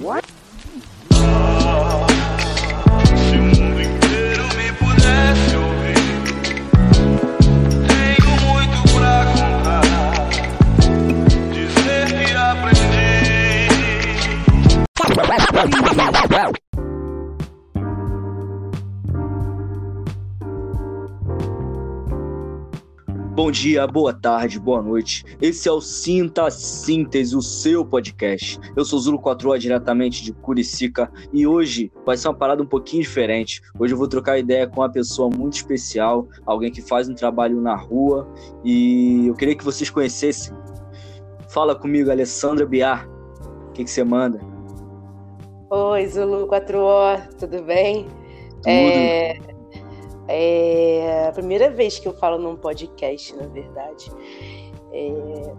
What? Bom dia, boa tarde, boa noite. Esse é o Sinta Síntese, o seu podcast. Eu sou Zulo 4A, diretamente de Curicica, e hoje vai ser uma parada um pouquinho diferente. Hoje eu vou trocar ideia com uma pessoa muito especial, alguém que faz um trabalho na rua, e eu queria que vocês conhecessem. Fala comigo, Alessandra Biar. O que, que você manda? Oi, Zulu 4O, tudo bem? Tudo. É, é a primeira vez que eu falo num podcast, na verdade. É,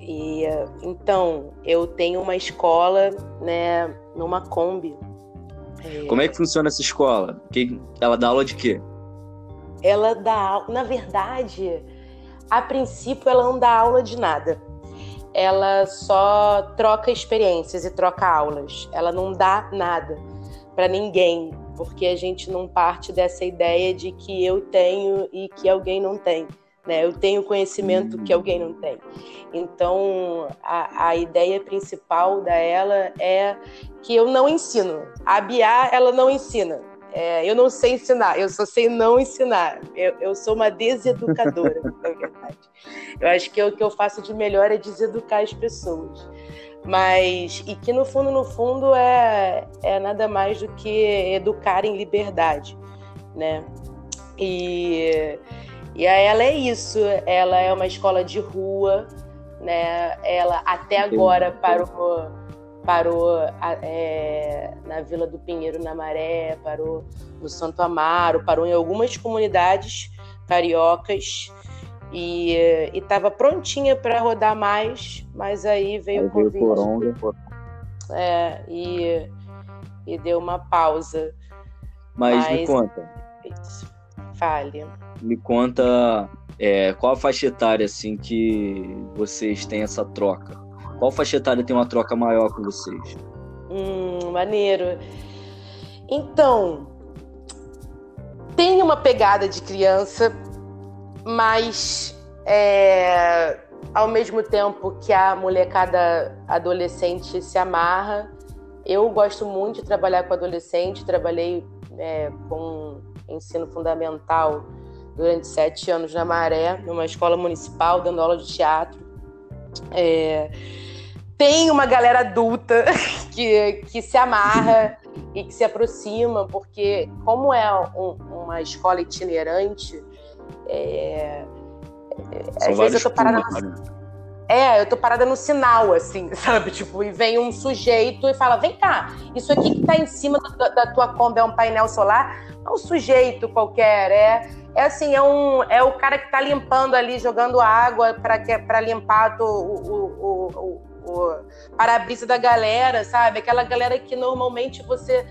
e, então, eu tenho uma escola, né, numa Kombi. Como é que funciona essa escola? Que- Ela dá aula de quê? Ela dá na verdade, a princípio ela não dá aula de nada. Ela só troca experiências e troca aulas. Ela não dá nada para ninguém, porque a gente não parte dessa ideia de que eu tenho e que alguém não tem. Né? Eu tenho conhecimento que alguém não tem. Então, a, a ideia principal da ela é que eu não ensino. A Bia, ela não ensina. É, eu não sei ensinar, eu só sei não ensinar. Eu, eu sou uma deseducadora, na verdade. Eu acho que o que eu faço de melhor é deseducar as pessoas. Mas, e que no fundo, no fundo, é, é nada mais do que educar em liberdade, né? E, e ela é isso, ela é uma escola de rua, né? Ela até agora parou parou é, na Vila do Pinheiro, na Maré, parou no Santo Amaro, parou em algumas comunidades cariocas e estava prontinha para rodar mais, mas aí veio Aí o veio Covid Coronga. é, e, e deu uma pausa. Mas, me Mas- conta, Fale. me conta é, qual a faixa etária assim que vocês têm essa troca? Qual faixa etária tem uma troca maior com vocês? Hum, maneiro. Então, tem uma pegada de criança, mas é, ao mesmo tempo que a molecada adolescente se amarra, eu gosto muito de trabalhar com adolescente, trabalhei é, com ensino fundamental durante sete anos na Maré, numa escola municipal, dando aula de teatro. É, tem uma galera adulta que, que se amarra e que se aproxima, porque como é um- uma escola itinerante, é, São às vezes eu tô parada turmas, no, né? é, eu tô parada no sinal, assim, sabe? Tipo, e vem um sujeito e fala: vem cá, isso aqui que tá em cima da, da tua Kombi é um painel solar? Não é um sujeito qualquer, é. É assim, é, um, é o cara que tá limpando ali, jogando água para limpar o, o, o, o, o para-brisa da galera, sabe? Aquela galera que normalmente você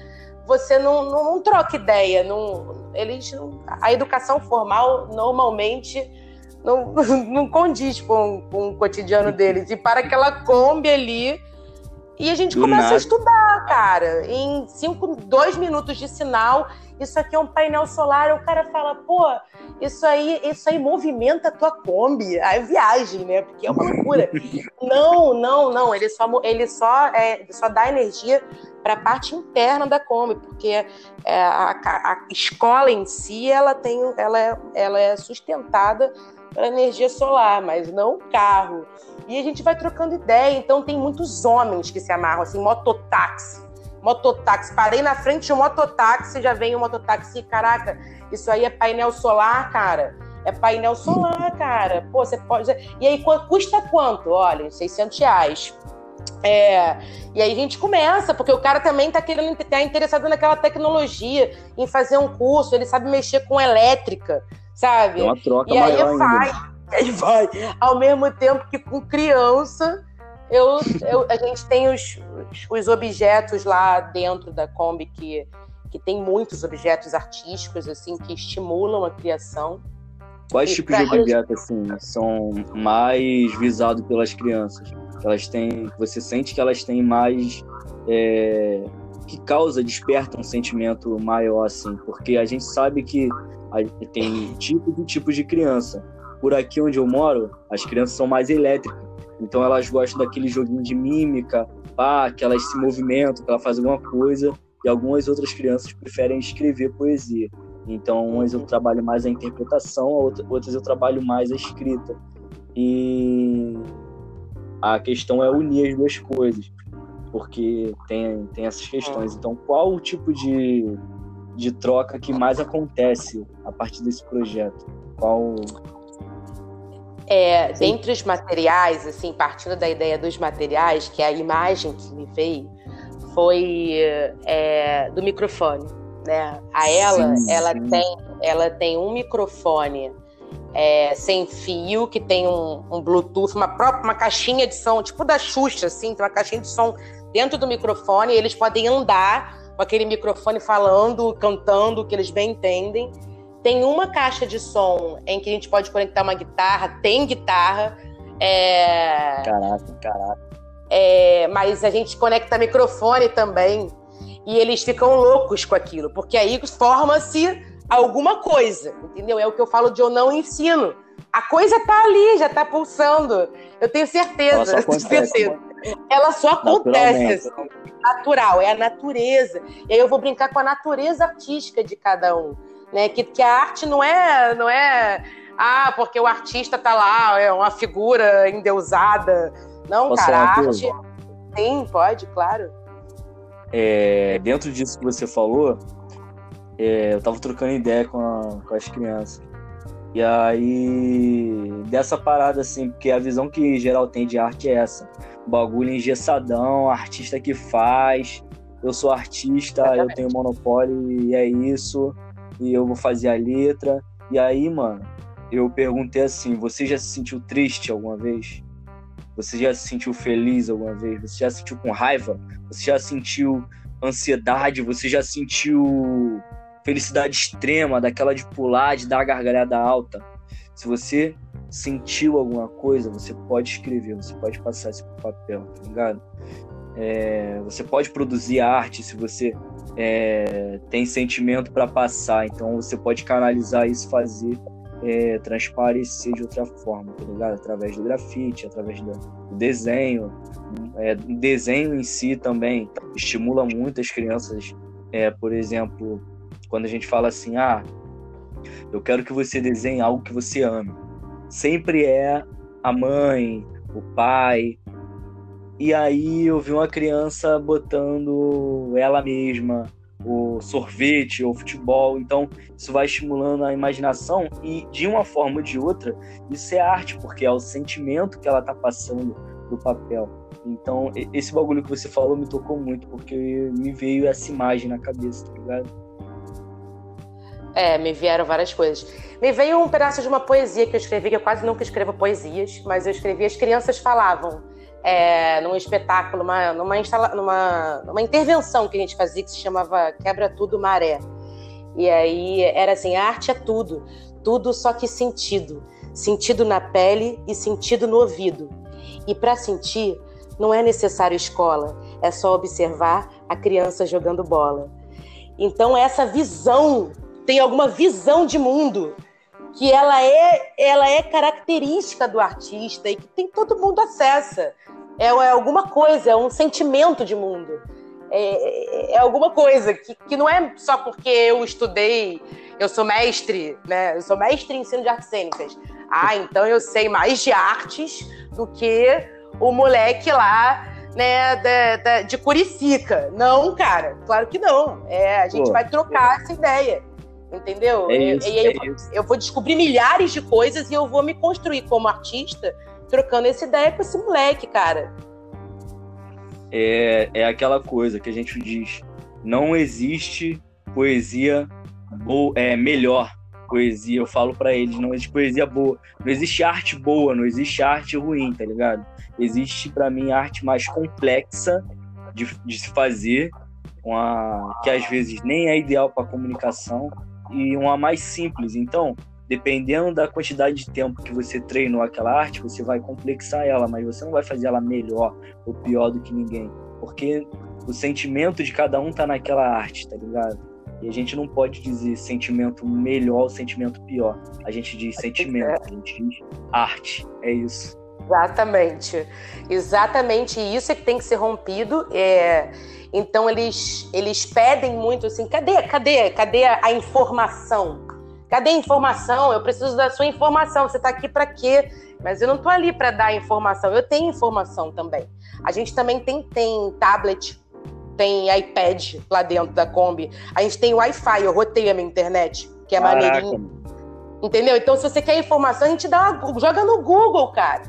você não, não, não troca ideia. Não, eles, não- a educação formal normalmente não, não condiz com, com o cotidiano deles. E para aquela Kombi ali. E a gente Do começa nada. a estudar, cara. Em cinco, dois minutos de sinal, isso aqui é um painel solar. O cara fala, pô, isso aí, isso aí movimenta a tua Kombi. Aí viagem, né? Porque é uma loucura. não, não, não. Ele só, ele só, é, ele só dá energia para a parte interna da Kombi, porque é, a, a- escola em si ela tem, ela é, ela é sustentada pela energia solar, mas não o carro. E a gente vai trocando ideia. Então tem muitos homens que se amarram, assim, mototáxi. Mototáxi. Parei na frente de um mototáxi, já vem um mototáxi. Caraca, isso aí é painel solar, cara. É painel solar, cara. Pô, você pode. E aí, custa quanto? Olha, 600 reais. É, e aí a gente começa, porque o cara também tá querendo, tá interessado naquela tecnologia, em fazer um curso, ele sabe mexer com elétrica, sabe? É uma troca E aí ainda. vai, aí vai. Ao mesmo tempo que com criança, eu, eu- a gente tem os, os, os objetos lá dentro da Kombi que, que tem muitos objetos artísticos assim que estimulam a criação. Quais E tipos de objetos assim são mais visados pelas crianças? Elas têm, você sente que elas têm mais é, que causa, desperta um sentimento maior, assim, porque a gente sabe que tem tipos e tipos de criança. Por aqui onde eu moro, as crianças são mais elétricas, então elas gostam daquele joguinho de mímica, pá, que elas se movimentam, que elas fazem alguma coisa, e algumas outras crianças preferem escrever poesia. Então, umas eu trabalho mais a interpretação, outras eu trabalho mais a escrita. E a questão é unir as duas coisas, porque tem, tem essas questões. Então, qual o tipo de, de troca que mais acontece a partir desse projeto? Qual. É, dentre os materiais, assim, partindo da ideia dos materiais, que é a imagem que me veio foi é, do microfone, né? A ela, sim, ela tem, ela tem um microfone é, sem fio, que tem um, um, Bluetooth, uma própria uma caixinha de som, tipo da Xuxa, assim, tem uma caixinha de som dentro do microfone, e eles podem andar com aquele microfone falando, cantando, o que eles bem entendem. Tem uma caixa de som em que a gente pode conectar uma guitarra, tem guitarra. É... Caraca, caraca. É, mas a gente conecta microfone também. E eles ficam loucos com aquilo, porque aí forma-se alguma coisa, entendeu? É o que eu falo de eu não ensino. A coisa tá ali, já tá pulsando. Eu tenho certeza. Ela só acontece. Ela só acontece. Assim, natural, é a natureza. E aí eu vou brincar com a natureza artística de cada um. Né? Que, que a arte não é, não é. Ah, porque o artista tá lá, é uma figura endeusada. Não, Posso cara, a arte. Sim, pode, claro. É, dentro disso que você falou, é, eu tava trocando ideia com, a, com as crianças. E aí, dessa parada assim, porque a visão que geral tem de arte é essa: bagulho engessadão, artista que faz, eu sou artista, eu tenho monopólio e é isso, e eu vou fazer a letra. E aí, mano, eu perguntei assim: você já se sentiu triste alguma vez? Você já se sentiu feliz alguma vez? Você já se sentiu com raiva? Você já sentiu ansiedade? Você já sentiu felicidade extrema, daquela de pular, de dar a gargalhada alta. Se você sentiu alguma coisa, você pode escrever, você pode passar isso pro papel, tá ligado? É, você pode produzir arte se você é, tem sentimento para passar, então você pode canalizar isso, fazer é, transparecer de outra forma, tá ligado? Através do grafite, através do, desenho. É, desenho em si também estimula muito as crianças, é, por exemplo, quando a gente fala assim, ah, eu quero que você desenhe algo que você ame. Sempre é a mãe, o pai. E aí eu vi uma criança botando ela mesma, o sorvete ou futebol. Então, isso vai estimulando a imaginação e, de uma forma ou de outra, isso é arte, porque é o sentimento que ela tá passando do papel. Então, esse bagulho que você falou me tocou muito, porque me veio essa imagem na cabeça, tá ligado? É, me vieram várias coisas. Me veio um pedaço de uma poesia que eu escrevi, que eu quase nunca escrevo poesias, mas eu escrevi As Crianças Falavam, é, num espetáculo, numa, numa, instala, numa, numa intervenção que a gente fazia que se chamava Quebra Tudo Maré. E aí era assim: a arte é tudo, tudo só que sentido. Sentido na pele e sentido no ouvido. E para sentir, não é necessário escola, é só observar a criança jogando bola. Então, essa visão tem alguma visão de mundo que ela é, ela é característica do artista e que tem todo mundo acessa. É, é alguma coisa, é um sentimento de mundo. É, é, alguma coisa que, que não é só porque eu estudei, eu sou mestre, né? Eu sou mestre em ensino de artes cênicas. Ah, então eu sei mais de artes do que o moleque lá né, da, da, de Curicica. Não, cara, claro que não. É, a gente Pô. vai trocar essa ideia entendeu? É isso, e, aí é eu, eu, vou descobrir milhares de coisas e eu vou me construir como artista trocando essa ideia com esse moleque, cara. É, é aquela coisa que a gente diz: não existe poesia boa, é, melhor poesia. Eu falo para eles: não existe poesia boa, não existe arte boa, não existe arte ruim, tá ligado? Existe para mim arte mais complexa de, de se fazer, uma, que às vezes nem é ideal para comunicação, e uma mais simples. Então, dependendo da quantidade de tempo que você treinou aquela arte, você vai complexar ela, mas você não vai fazer ela melhor ou pior do que ninguém. Porque o sentimento de cada um tá naquela arte, tá ligado? E a gente não pode dizer sentimento melhor ou sentimento pior. A gente diz sentimento, a gente diz arte. É isso. Exatamente. Exatamente isso é que tem que ser rompido. É... Então eles, eles pedem muito assim, cadê, cadê, cadê a informação? Cadê a informação? Eu preciso da sua informação. Você está aqui para quê? Mas eu não estou ali para dar informação. Eu tenho informação também. A gente também tem, tem tablet, tem iPad lá dentro da Kombi. A gente tem Wi-Fi. Eu rotei a minha internet, que é maneirinho. Entendeu? Então, se você quer informação, a gente dá uma, joga no Google, cara.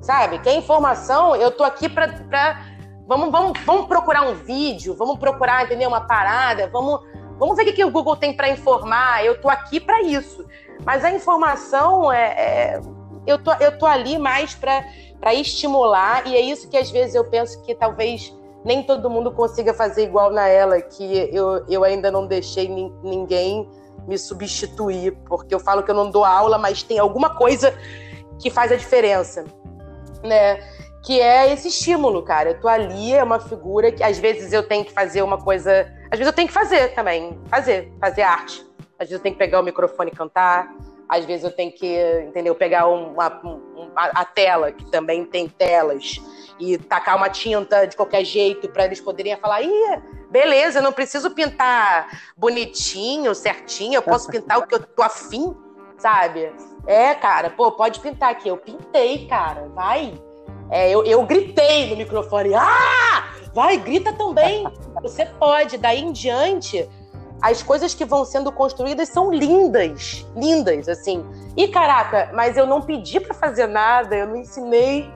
Sabe? Quer informação? Eu tô aqui para pra... Vamos, vamos, vamos procurar um vídeo, vamos procurar, entendeu? Uma parada, vamos Vamos ver o que, o Google tem para informar. Eu tô aqui para isso. Mas a informação é, é, eu tô eu tô ali mais para estimular e é isso que às vezes eu penso que talvez nem todo mundo consiga fazer igual na ela, que eu, eu ainda não deixei ninguém me substituir, porque eu falo que eu não dou aula, mas tem alguma coisa que faz a diferença, né? Que é esse estímulo, cara. Eu tô ali, é uma figura que às vezes eu tenho que fazer uma coisa às vezes eu tenho que fazer também, fazer, fazer arte. Às vezes eu tenho que pegar o microfone e cantar. Às vezes eu tenho que, entendeu, pegar uma, uma, a tela, que também tem telas, e tacar uma tinta de qualquer jeito para eles poderem falar, ih, beleza, eu não preciso pintar bonitinho, certinho, eu posso pintar o que eu tô afim, sabe? É, cara, pô, pode pintar aqui. Eu pintei, cara, vai. É, eu, eu gritei no microfone, ah! Vai, grita também. Você pode. Daí em diante, as coisas que vão sendo construídas são lindas, lindas, assim. E caraca, mas eu não pedi para fazer nada, eu não ensinei.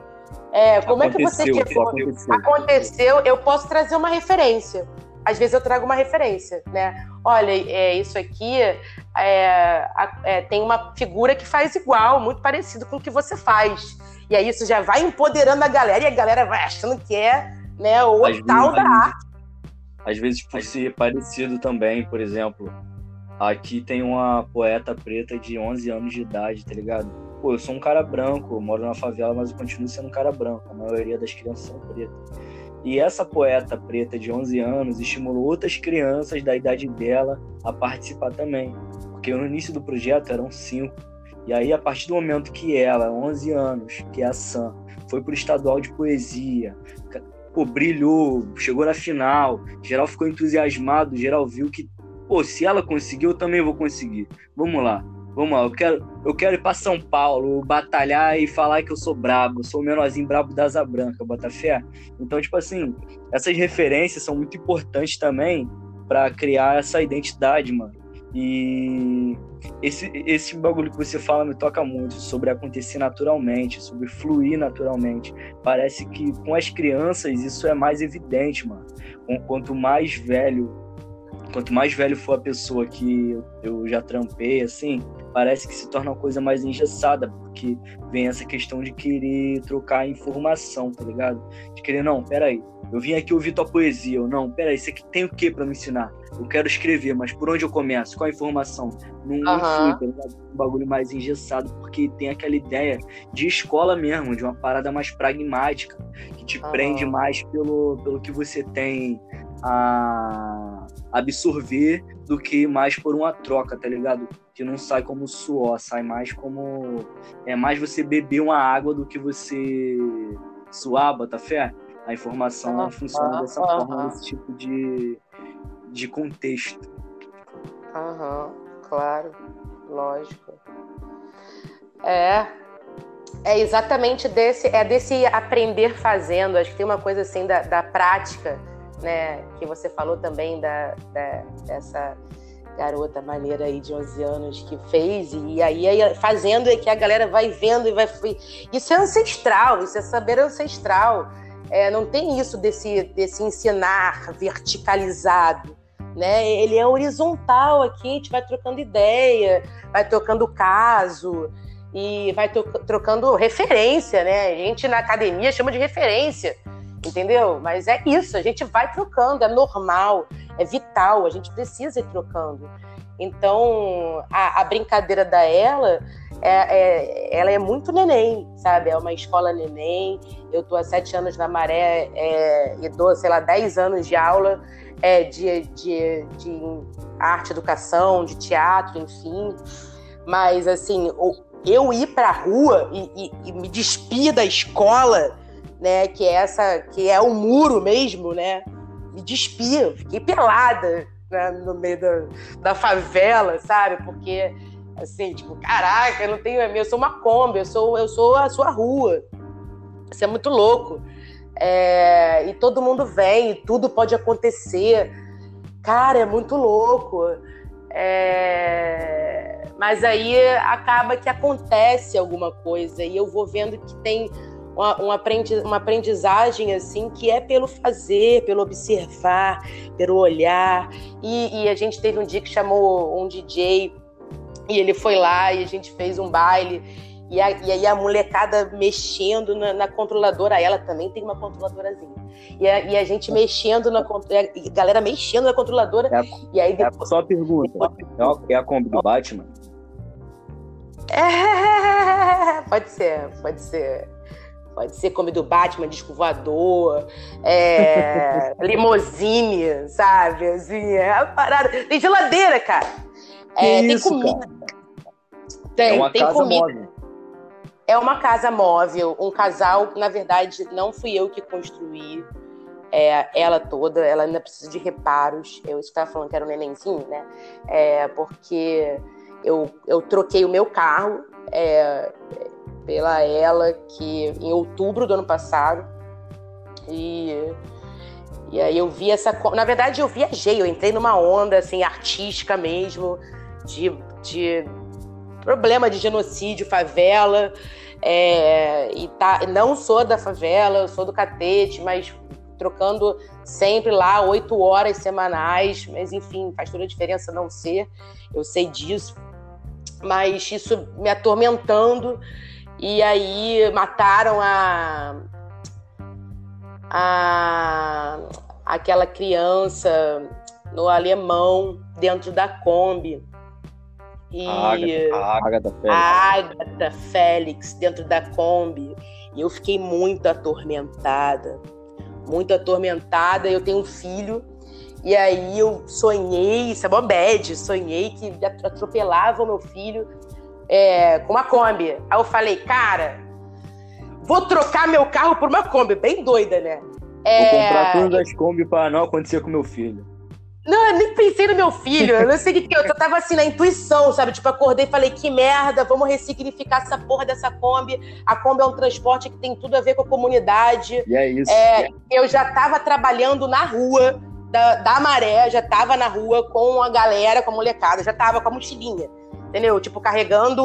É, como aconteceu, é que você quer? Aconteceu. aconteceu, eu posso trazer uma referência. Às vezes eu trago uma referência, né? Olha, é, isso aqui é, é, tem uma figura que faz igual, muito parecido com o que você faz. E aí isso já vai empoderando a galera e a galera vai achando que é né? O às tal vezes, da arte. Às vezes por ser parecido também, por exemplo, aqui tem uma poeta preta de 11 anos de idade, tá ligado? Pô, eu sou um cara branco, eu moro na favela, mas eu continuo sendo um cara branco. A maioria das crianças são pretas. E essa poeta preta de 11 anos estimulou outras crianças da idade dela a participar também. Porque no início do projeto eram cinco. E aí, a partir do momento que ela, 11 anos, que é a Sam, foi pro estadual de poesia, pô, brilhou, chegou na final, geral ficou entusiasmado, geral viu que, pô, se ela conseguiu, eu também vou conseguir. Vamos lá, vamos lá, eu quero, eu quero ir para São Paulo, batalhar e falar que eu sou brabo, eu sou o menorzinho brabo da Asa Branca, Botafé. Então, tipo assim, essas referências são muito importantes também para criar essa identidade, mano. E esse, esse bagulho que você fala me toca muito sobre acontecer naturalmente, sobre fluir naturalmente. Parece que com as crianças isso é mais evidente, mano. Quanto mais velho, quanto mais velho for a pessoa que eu já trampei, assim, parece que se torna uma coisa mais engessada, porque vem essa questão de querer trocar informação, tá ligado? De querer, não, peraí, eu vim aqui ouvir tua poesia, eu não, peraí, isso aqui tem o que para me ensinar? Eu quero escrever, mas por onde eu começo? Qual a informação? Não, uhum. não fui, tá Um bagulho mais engessado, porque tem aquela ideia de escola mesmo, de uma parada mais pragmática, que te uhum. prende mais pelo, pelo que você tem a absorver do que mais por uma troca, tá ligado? Que não sai como suor, sai mais como. É mais você beber uma água do que você suar, bota fé? A informação uhum. funciona dessa forma, nesse tipo de, de contexto. Aham, uhum, claro, lógico. É, é exatamente desse, é desse aprender fazendo. Acho que tem uma coisa assim da, da prática, né? Que você falou também da, da, dessa garota maneira aí de 11 anos que fez, e aí, aí fazendo é que a galera vai vendo e vai. Isso é ancestral, isso é saber ancestral. É, não tem isso desse, desse ensinar verticalizado. Né? Ele é horizontal aqui, a gente vai trocando ideia, vai trocando caso e vai trocando referência, né? A gente na academia chama de referência, entendeu? Mas é isso, a gente vai trocando, é normal, é vital, a gente precisa ir trocando. Então, a, a brincadeira da ela é, é, ela é muito neném, sabe? É uma escola neném. Eu tô há sete anos na Maré é, e dou, sei lá, dez anos de aula é, de, de, de arte, educação, de teatro, enfim. Mas, assim, eu ir pra rua e, e, e me despir da escola, né? Que é essa, que é o muro mesmo, né? Me despir, fiquei pelada né, no meio da, da favela, sabe? Porque Assim, tipo, caraca, eu não tenho. Eu sou uma Kombi, eu sou, eu sou a sua rua. Isso é muito louco. É, e todo mundo vem, e tudo pode acontecer. Cara, é muito louco. É... Mas aí acaba que acontece alguma coisa e eu vou vendo que tem uma, uma aprendizagem assim que é pelo fazer, pelo observar, pelo olhar. E, e a gente teve um dia que chamou um DJ e ele foi lá e a gente fez um baile. E, a, e aí a molecada mexendo na, na, controladora, ela também tem uma controladorazinha. E a, e a gente mexendo na a galera mexendo na controladora. É a, e aí depois, é só uma pergunta: é a Kombi do Batman? É, pode ser, pode ser. Pode ser Kombi do Batman, disco voador, é, limousine, sabe? Assim, é a parada. Tem geladeira, cara. É, isso, tem comida. Cara? Tem, é uma tem casa comida. Móvel. É uma casa móvel, um casal, na verdade, não fui eu que construí é, ela toda, ela ainda precisa de reparos. Eu estava falando que era um nenenzinho, né? É, porque eu, eu troquei o meu carro é, pela ela que em outubro do ano passado. E, e aí eu vi essa. Na verdade, eu viajei, eu entrei numa onda assim, artística mesmo de, de problema de genocídio, favela. É, e tá, não sou da favela, eu sou do catete, mas trocando sempre lá oito horas semanais, mas enfim, faz toda a diferença não ser, eu sei disso, mas isso me atormentando, e aí mataram a, a aquela criança no alemão dentro da Kombi. E a Agatha, Félix. Agatha Félix dentro da Kombi. E eu fiquei muito atormentada. Muito atormentada. Eu tenho um filho. E aí eu sonhei, isso é uma bad, sonhei que atropelava o meu filho é, com uma Kombi. Aí eu falei, cara, vou trocar meu carro por uma Kombi. Bem doida, né? É... Vou comprar todas as Kombi para não acontecer com meu filho. Não, eu nem pensei no meu filho. Eu não sei o que, eu só tava assim na intuição, sabe? Tipo, acordei e falei, que merda, vamos ressignificar essa porra dessa Kombi. A Kombi é um transporte que tem tudo a ver com a comunidade. E é isso. É, eu já tava trabalhando na rua da, da Maré, já tava na rua com a galera, com a molecada, já tava com a mochilinha. Entendeu? Tipo, carregando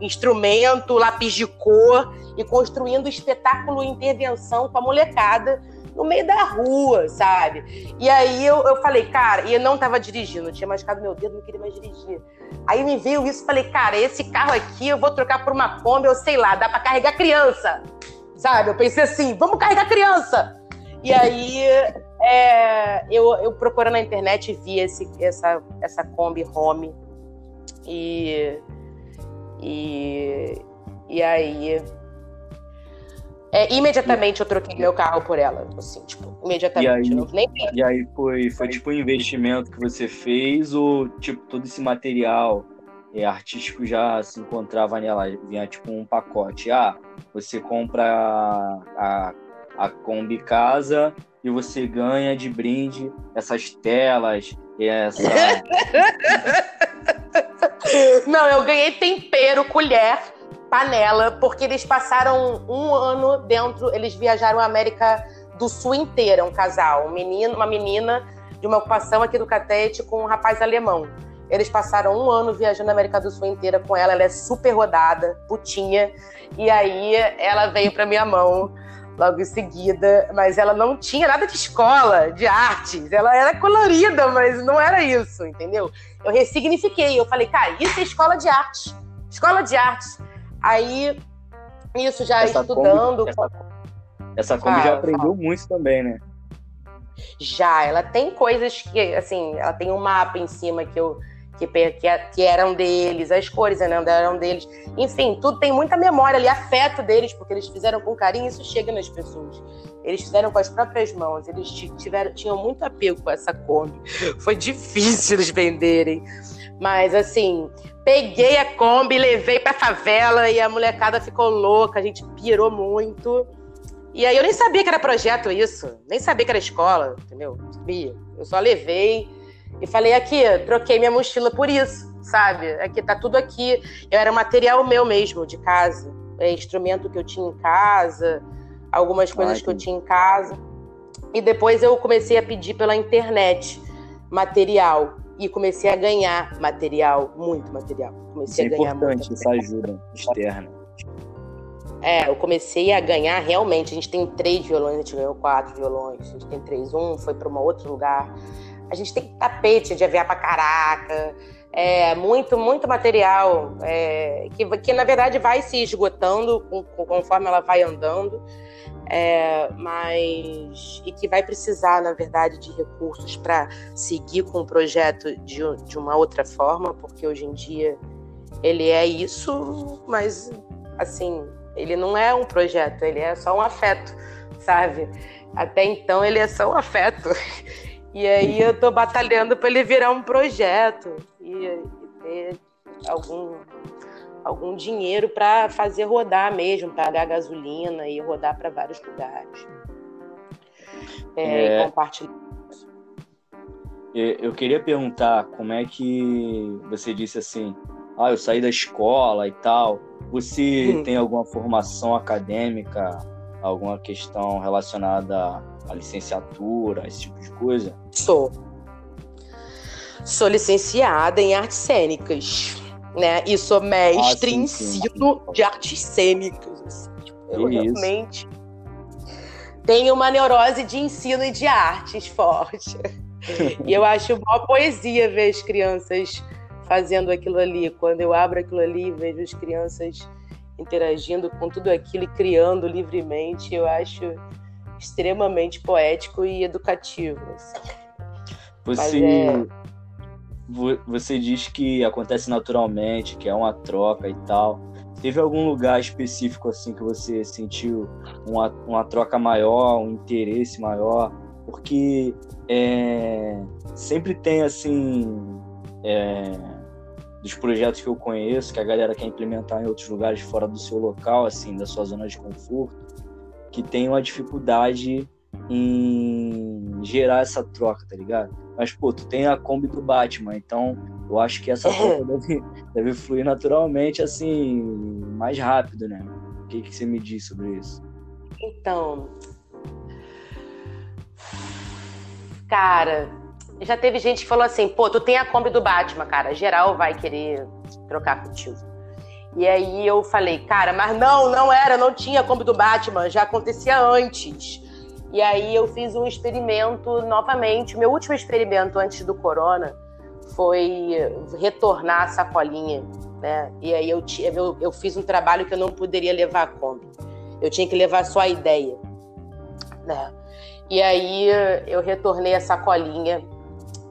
instrumento, lápis de cor e construindo espetáculo intervenção com a molecada no meio da rua, sabe? E aí eu, eu falei, cara, e eu não tava dirigindo, tinha machucado meu dedo, não queria mais dirigir. Aí me veio isso, falei, cara, esse carro aqui eu vou trocar por uma Kombi, eu sei lá, dá para carregar criança, sabe? Eu pensei assim, vamos carregar criança. E aí é, eu, eu procurando na internet vi esse, essa, essa Kombi Home e, e, e aí é, imediatamente eu troquei meu carro por ela, assim, tipo, imediatamente. E aí, não, nem... e aí foi, foi tipo um investimento que você fez ou tipo todo esse material é, artístico já se encontrava nela, vinha tipo um pacote. Ah, você compra a, a, a Kombi Casa e você ganha de brinde essas telas, essa... não, eu ganhei tempero, colher panela, porque eles passaram um ano dentro, eles viajaram a América do Sul inteira, um casal, um menino, uma menina de uma ocupação aqui do Catete com um rapaz alemão. Eles passaram um ano viajando a América do Sul inteira com ela, ela é super rodada, putinha, e aí ela veio para minha mão logo em seguida, mas ela não tinha nada de escola, de artes, ela era colorida, mas não era isso, entendeu? Eu ressignifiquei, eu falei, cara, isso é escola de arte, escola de artes. Aí, isso já essa estudando. Kombi, essa, essa Kombi já aprendeu muito também, né? Já, ela tem coisas que, assim, ela tem um mapa em cima que eu, que, que, que eram deles, as cores né, eram deles. Enfim, tudo tem muita memória ali, afeto deles, porque eles fizeram com carinho isso chega nas pessoas. Eles fizeram com as próprias mãos, eles tiveram, tinham muito apego com essa Kombi. Foi difícil eles venderem. Mas assim, peguei a Kombi, levei pra favela e a molecada ficou louca, a gente pirou muito. E aí eu nem sabia que era projeto isso, nem sabia que era escola, entendeu? Sabia. Eu só levei e falei aqui, troquei minha mochila por isso, sabe? Aqui tá tudo aqui. Eu era material meu mesmo, de casa. É instrumento que eu tinha em casa, algumas coisas que eu tinha em casa. E depois eu comecei a pedir pela internet material e comecei a ganhar material, muito material. Comecei Isso a é ganhar importante essa ajuda externa. É, eu comecei a ganhar realmente. A gente tem três violões, a gente ganhou quatro violões. A gente tem três. Um foi para um outro lugar. A gente tem tapete de aviar para caraca. É, muito, muito material é, que, que, na verdade, vai se esgotando conforme ela vai andando é, mas e que vai precisar, na verdade, de recursos para seguir com o projeto de, de uma outra forma, porque hoje em dia ele é isso, mas assim, ele não é um projeto, ele é só um afeto, sabe? Até então ele é só um afeto. E aí eu tô batalhando para ele virar um projeto e, e ter algum algum dinheiro para fazer rodar mesmo, pagar gasolina e rodar para vários lugares. É, é... E compartilhar. Eu queria perguntar como é que você disse assim, ah, eu saí da escola e tal. Você hum. tem alguma formação acadêmica, alguma questão relacionada à licenciatura, esse tipo de coisa? Sou. Sou licenciada em artes cênicas né? E sou mestre ah, sim, em ensino de artes cênicas. Assim. Eu realmente tenho uma neurose de ensino e de artes forte. e eu acho uma poesia ver as crianças fazendo aquilo ali. Quando eu abro aquilo ali e vejo as crianças interagindo com tudo aquilo e criando livremente, eu acho extremamente poético e educativo. Assim. Você, é você diz que acontece naturalmente, que é uma troca e tal. Teve algum lugar específico assim que você sentiu uma, uma troca maior, um interesse maior? Porque é, sempre tem assim é, dos projetos que eu conheço que a galera quer implementar em outros lugares fora do seu local, assim, da sua zona de conforto, que tem uma dificuldade em gerar essa troca, tá ligado? Mas, pô, tu tem a Kombi do Batman, então eu acho que essa troca deve, deve fluir naturalmente, assim, mais rápido, né? O que, que você me diz sobre isso? Então. Cara, já teve gente que falou assim: pô, tu tem a Kombi do Batman, cara, geral vai querer trocar contigo. E aí eu falei, cara, mas não, não era, não tinha a Kombi do Batman, já acontecia antes. E aí eu fiz um experimento novamente. Meu último experimento antes do corona foi retornar a sacolinha, né? E aí eu, eu, eu fiz um trabalho que eu não poderia levar a Kombi. Eu tinha que levar só a ideia, né? E aí eu retornei a sacolinha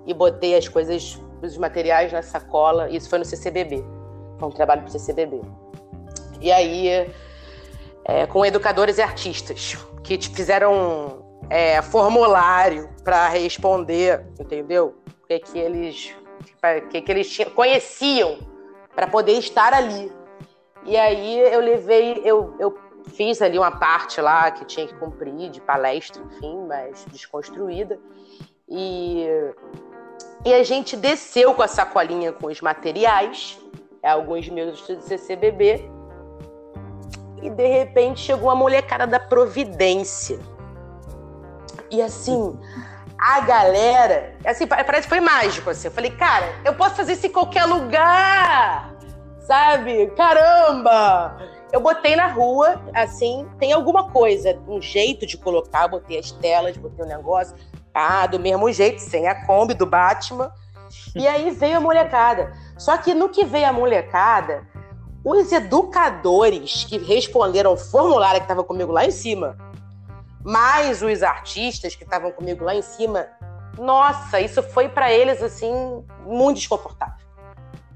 e botei as coisas, os materiais na sacola. Isso foi no CCBB. Um trabalho para o CCBB. E aí, é, com educadores e artistas que te fizeram é, formulário para responder, entendeu? O que, que eles, que, que eles tinham, conheciam para poder estar ali. E aí eu levei, eu, eu fiz ali uma parte lá que tinha que cumprir de palestra, enfim, mas desconstruída. E, e a gente desceu com a sacolinha com os materiais, alguns meus estudos de CCBB, e de repente chegou a molecada da Providência. E assim, a galera, assim, parece que foi mágico assim. Eu falei, cara, eu posso fazer isso em qualquer lugar. Sabe? Caramba! Eu botei na rua, assim, tem alguma coisa, um jeito de colocar, botei as telas, botei o um negócio, ah, do mesmo jeito, sem a Kombi do Batman. E aí veio a molecada. Só que no que veio a molecada, os educadores que responderam o formulário que estava comigo lá em cima, mais os artistas que estavam comigo lá em cima, nossa, isso foi para eles assim muito desconfortável.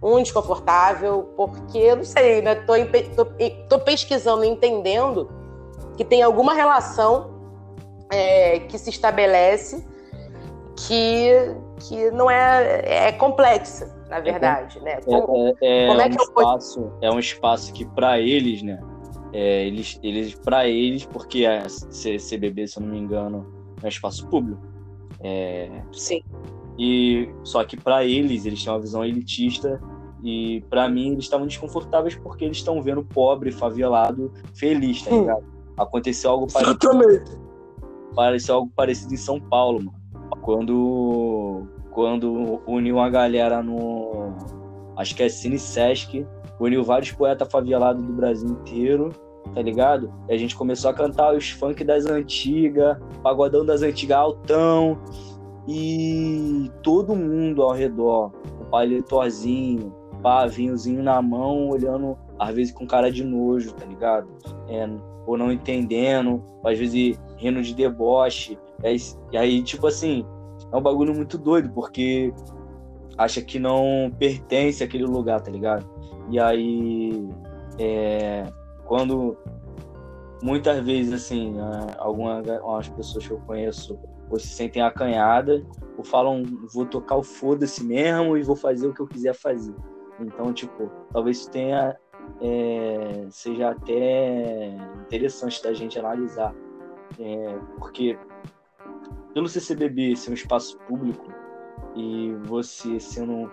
um desconfortável, porque, não sei, né? Tô, tô, tô pesquisando, entendendo que tem alguma relação é, que se estabelece que, que não é, é complexa, na verdade, né? Como, é, é, como é, um espaço, é um espaço que para eles, né? É, eles, eles para eles, porque a CBB, se eu não me engano, é um espaço público. É, Sim. E só que para eles, eles têm uma visão elitista e para mim eles estavam desconfortáveis porque eles estão vendo pobre, favelado, feliz, tá ligado? Aconteceu algo parecido. Pareceu algo parecido em São Paulo, mano. Quando quando uniu uma galera no acho que é Cine Sesc, uniu vários poetas favelados do Brasil inteiro tá ligado? E a gente começou a cantar os funk das antigas, pagodão das antigas altão, e todo mundo ao redor, o paletorzinho, pá, vinhozinho na mão, olhando, às vezes com cara de nojo, tá ligado? É, ou não entendendo, às vezes rindo de deboche. E aí, tipo assim, é um bagulho muito doido, porque acha que não pertence àquele lugar, tá ligado? E aí, é, quando muitas vezes, assim, algumas, algumas pessoas que eu conheço ou se sentem acanhadas, ou falam, vou tocar o foda-se mesmo e vou fazer o que eu quiser fazer. Então, tipo, talvez tenha, é, seja até interessante da gente analisar, é, porque pelo CCBB ser um espaço público e você sendo.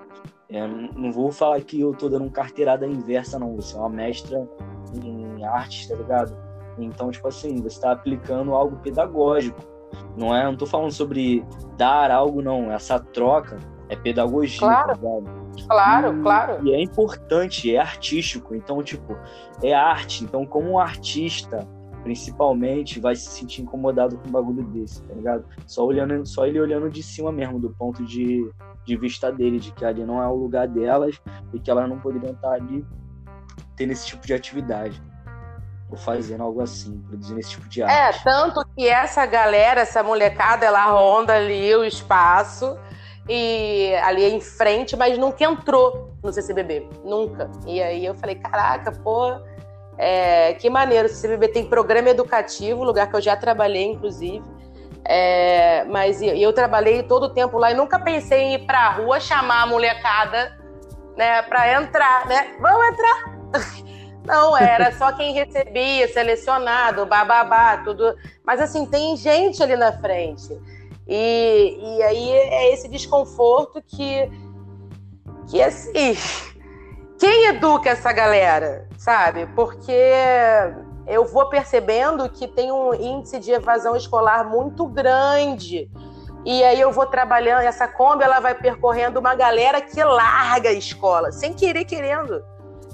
É, não vou falar que eu tô dando carteirada inversa, não. Você é uma mestra em artes, tá ligado? Então, tipo assim, você está aplicando algo pedagógico. Não é, não tô falando sobre dar algo, não. Essa troca é pedagogia, claro. tá ligado? Claro, e, claro. E é importante, é artístico. Então, tipo, é arte. Então, como um artista, principalmente, vai se sentir incomodado com um bagulho desse, tá ligado? Só, olhando, só ele olhando de cima mesmo, do ponto de, de vista dele, de que ali não é o lugar delas e que elas não poderiam estar ali tendo esse tipo de atividade ou fazendo algo assim, produzindo esse tipo de arte. É, tanto que essa galera, essa molecada, ela ronda ali o espaço e ali em frente, mas nunca entrou no CCBB, nunca. E aí eu falei, caraca, pô, é, que maneiro, o CCBB tem programa educativo, lugar que eu já trabalhei, inclusive. É, mas eu trabalhei todo o tempo lá e nunca pensei em ir pra rua chamar a molecada, né, pra entrar, né? Vamos entrar! Não, era só quem recebia, selecionado, bababá, tudo. Mas assim, tem gente ali na frente. E, e aí é esse desconforto que, que assim, quem educa essa galera, sabe? Porque eu vou percebendo que tem um índice de evasão escolar muito grande. E aí eu vou trabalhando, essa Kombi ela vai percorrendo uma galera que larga a escola, sem querer querendo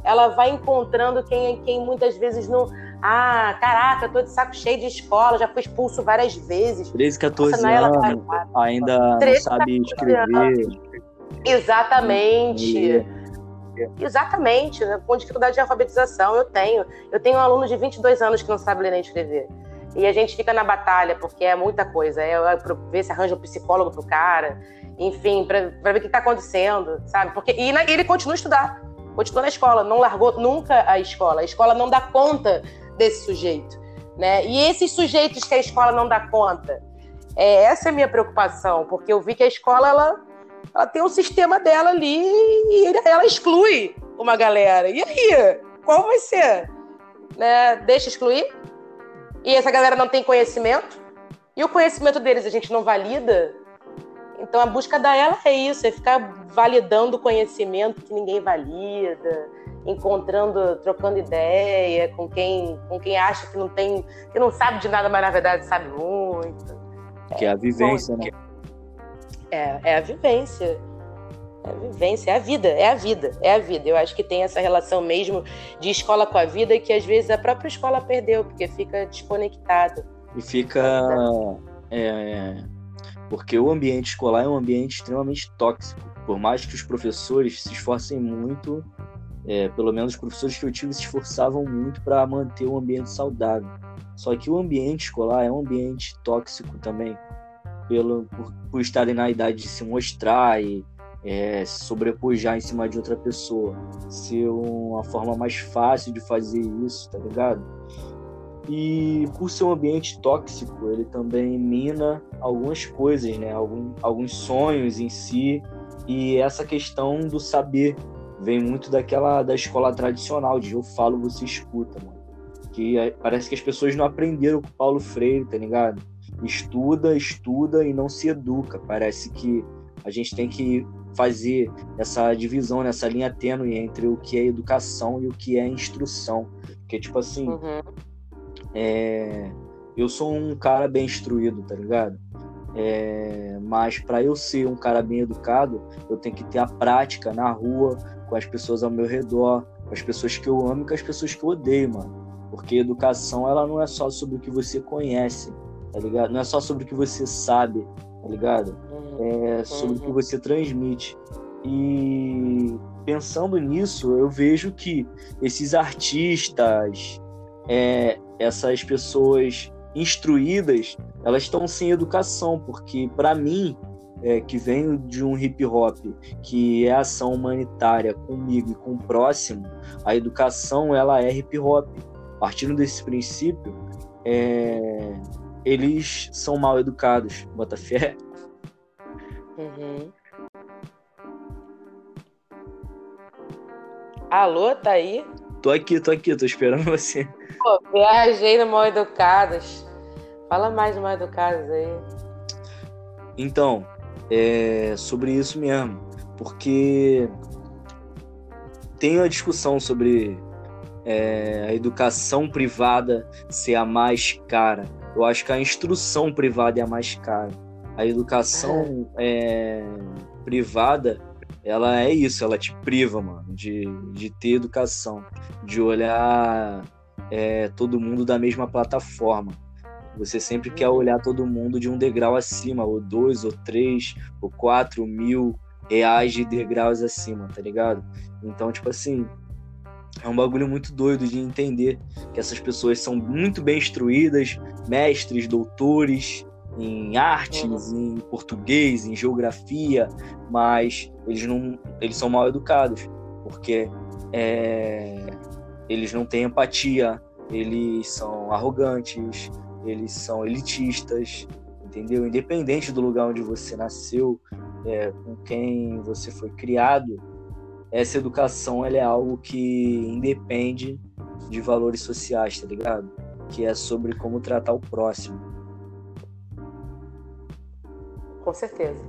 ela vai encontrando quem, quem muitas vezes não. Ah, caraca, eu tô de saco cheio de escola, já fui expulso várias vezes. 13, 14 Nossa, anos, ainda 13, não sabe escrever. Anos. Exatamente. E... Exatamente, né? com dificuldade de alfabetização eu tenho. Eu tenho um aluno de 22 anos que não sabe ler nem escrever. E a gente fica na batalha, porque é muita coisa. É, é ver se arranja um psicólogo pro cara, enfim, para ver o que está acontecendo, sabe? Porque, e, e ele continua a estudar continua na escola, não largou nunca a escola. A escola não dá conta desse sujeito. Né? E esses sujeitos que a escola não dá conta, é, essa é a minha preocupação, porque eu vi que a escola ela, ela tem um sistema dela ali e ela exclui uma galera. E aí? Qual vai ser? Né? Deixa excluir? E essa galera não tem conhecimento? E o conhecimento deles a gente não valida? Então a busca da ela é isso, é ficar validando conhecimento que ninguém valida, encontrando, trocando ideia com quem, com quem acha que não tem, que não sabe de nada, mas na verdade sabe muito. Que é, é a vivência, bom, né? É, é a vivência. É a vivência, é a vida, é a vida, é a vida. Eu acho que tem essa relação mesmo de escola com a vida que às vezes a própria escola perdeu, porque fica desconectado. E fica. É, porque o ambiente escolar é um ambiente extremamente tóxico. Por mais que os professores se esforcem muito, é, pelo menos os professores que eu tive se esforçavam muito para manter o ambiente saudável. Só que o ambiente escolar é um ambiente tóxico também, pelo, por, por estarem na idade de se mostrar e é, sobrepujar em cima de outra pessoa, ser uma forma mais fácil de fazer isso, tá ligado? E por ser um ambiente tóxico, ele também mina algumas coisas, né? Algum, alguns sonhos em si. E essa questão do saber vem muito daquela da escola tradicional, de eu falo, você escuta, mano. Que é, parece que as pessoas não aprenderam com Paulo Freire, tá ligado? Estuda, estuda e não se educa. Parece que a gente tem que fazer essa divisão, nessa linha tênue entre o que é educação e o que é instrução. Porque, tipo assim, uhum. é... eu sou um cara bem instruído, tá ligado? É... Mas para eu ser um cara bem educado, eu tenho que ter a prática na rua, com as pessoas ao meu redor, com as pessoas que eu amo e com as pessoas que eu odeio, mano. Porque educação, ela não é só sobre o que você conhece, tá ligado? Não é só sobre o que você sabe, tá ligado? é, sobre o que você transmite. E pensando nisso, eu vejo que esses artistas, é, essas pessoas instruídas, elas estão sem educação, porque para mim, é, que venho de um hip hop, que é ação humanitária comigo e com o próximo, a educação ela é hip hop. Partindo desse princípio, é, eles são mal educados, bota fé. Uhum. Alô, tá aí? Tô aqui, tô aqui, tô esperando você. Pô, viajei no Mal Educados. Fala mais do Mal Educados aí. Então, é sobre isso mesmo. Porque tem uma discussão sobre é, a educação privada ser a mais cara. Eu acho que a instrução privada é a mais cara. A educação é, privada, ela é isso, ela te priva, mano, de, de ter educação, de olhar é, todo mundo da mesma plataforma. Você sempre quer uhum. olhar todo mundo de um degrau acima, ou dois, ou três, ou quatro mil reais de degraus acima, tá ligado? Então, tipo assim, é um bagulho muito doido de entender que essas pessoas são muito bem instruídas, mestres, doutores, em artes, uhum. em português, em geografia, mas eles não, eles são mal educados porque é, eles não têm empatia, eles são arrogantes, eles são elitistas, entendeu? Independente do lugar onde você nasceu, é, com quem você foi criado, essa educação ela é algo que independe de valores sociais, tá ligado? Que é sobre como tratar o próximo com certeza.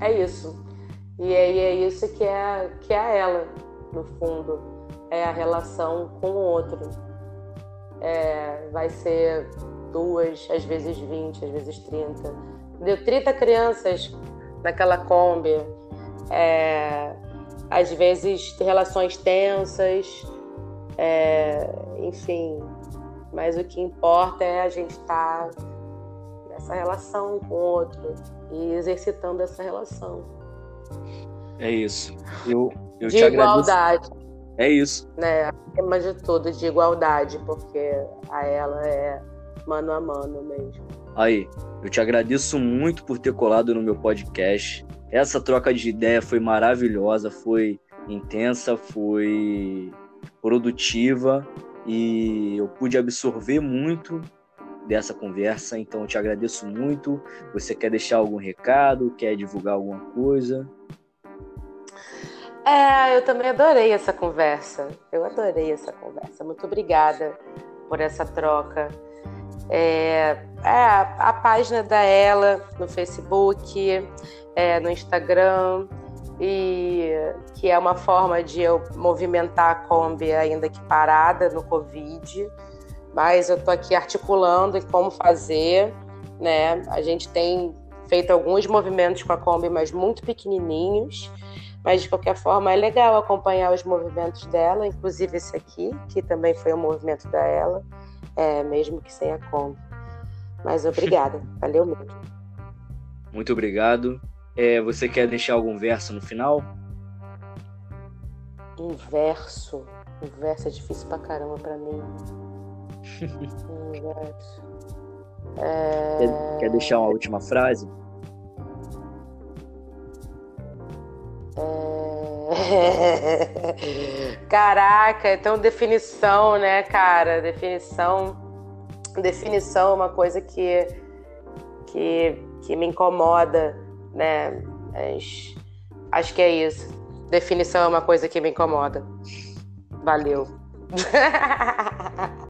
É isso. E aí é isso que é, que é ela, no fundo. É a relação com o outro. É, vai ser duas, às vezes 20, às vezes 30. Deu 30 crianças naquela Kombi. É, às vezes relações tensas. É, enfim. Mas o que importa é a gente estar. Tá essa relação com o outro e exercitando essa relação. É isso. Eu, eu de igualdade. É isso. Né? Acima de tudo, de igualdade, porque a ela é mano a mano mesmo. Aí, eu te agradeço muito por ter colado no meu podcast. Essa troca de ideia foi maravilhosa, foi intensa, foi produtiva e eu pude absorver muito dessa conversa. Então, eu te agradeço muito. Você quer deixar algum recado? Quer divulgar alguma coisa? É, eu também adorei essa conversa. Eu adorei essa conversa. Muito obrigada por essa troca. É, é a, a, página da ela no Facebook, é, no Instagram, e que é uma forma de eu movimentar a Kombi ainda que parada no Covid mas eu estou aqui articulando como fazer, né? A gente tem feito alguns movimentos com a Kombi, mas muito pequenininhos. Mas de qualquer forma é legal acompanhar os movimentos dela, inclusive esse aqui, que também foi um movimento da ela, é, mesmo que sem a Kombi. Mas obrigada, valeu muito. Muito obrigado. É, você quer deixar algum verso no final? Um verso? Um verso é difícil pra caramba pra mim. é... quer, quer deixar uma última frase? Caraca, então definição, né, cara? Definição. Definição é uma coisa que, que, que me incomoda, né? Mas acho que é isso. Definição é uma coisa que me incomoda. Valeu.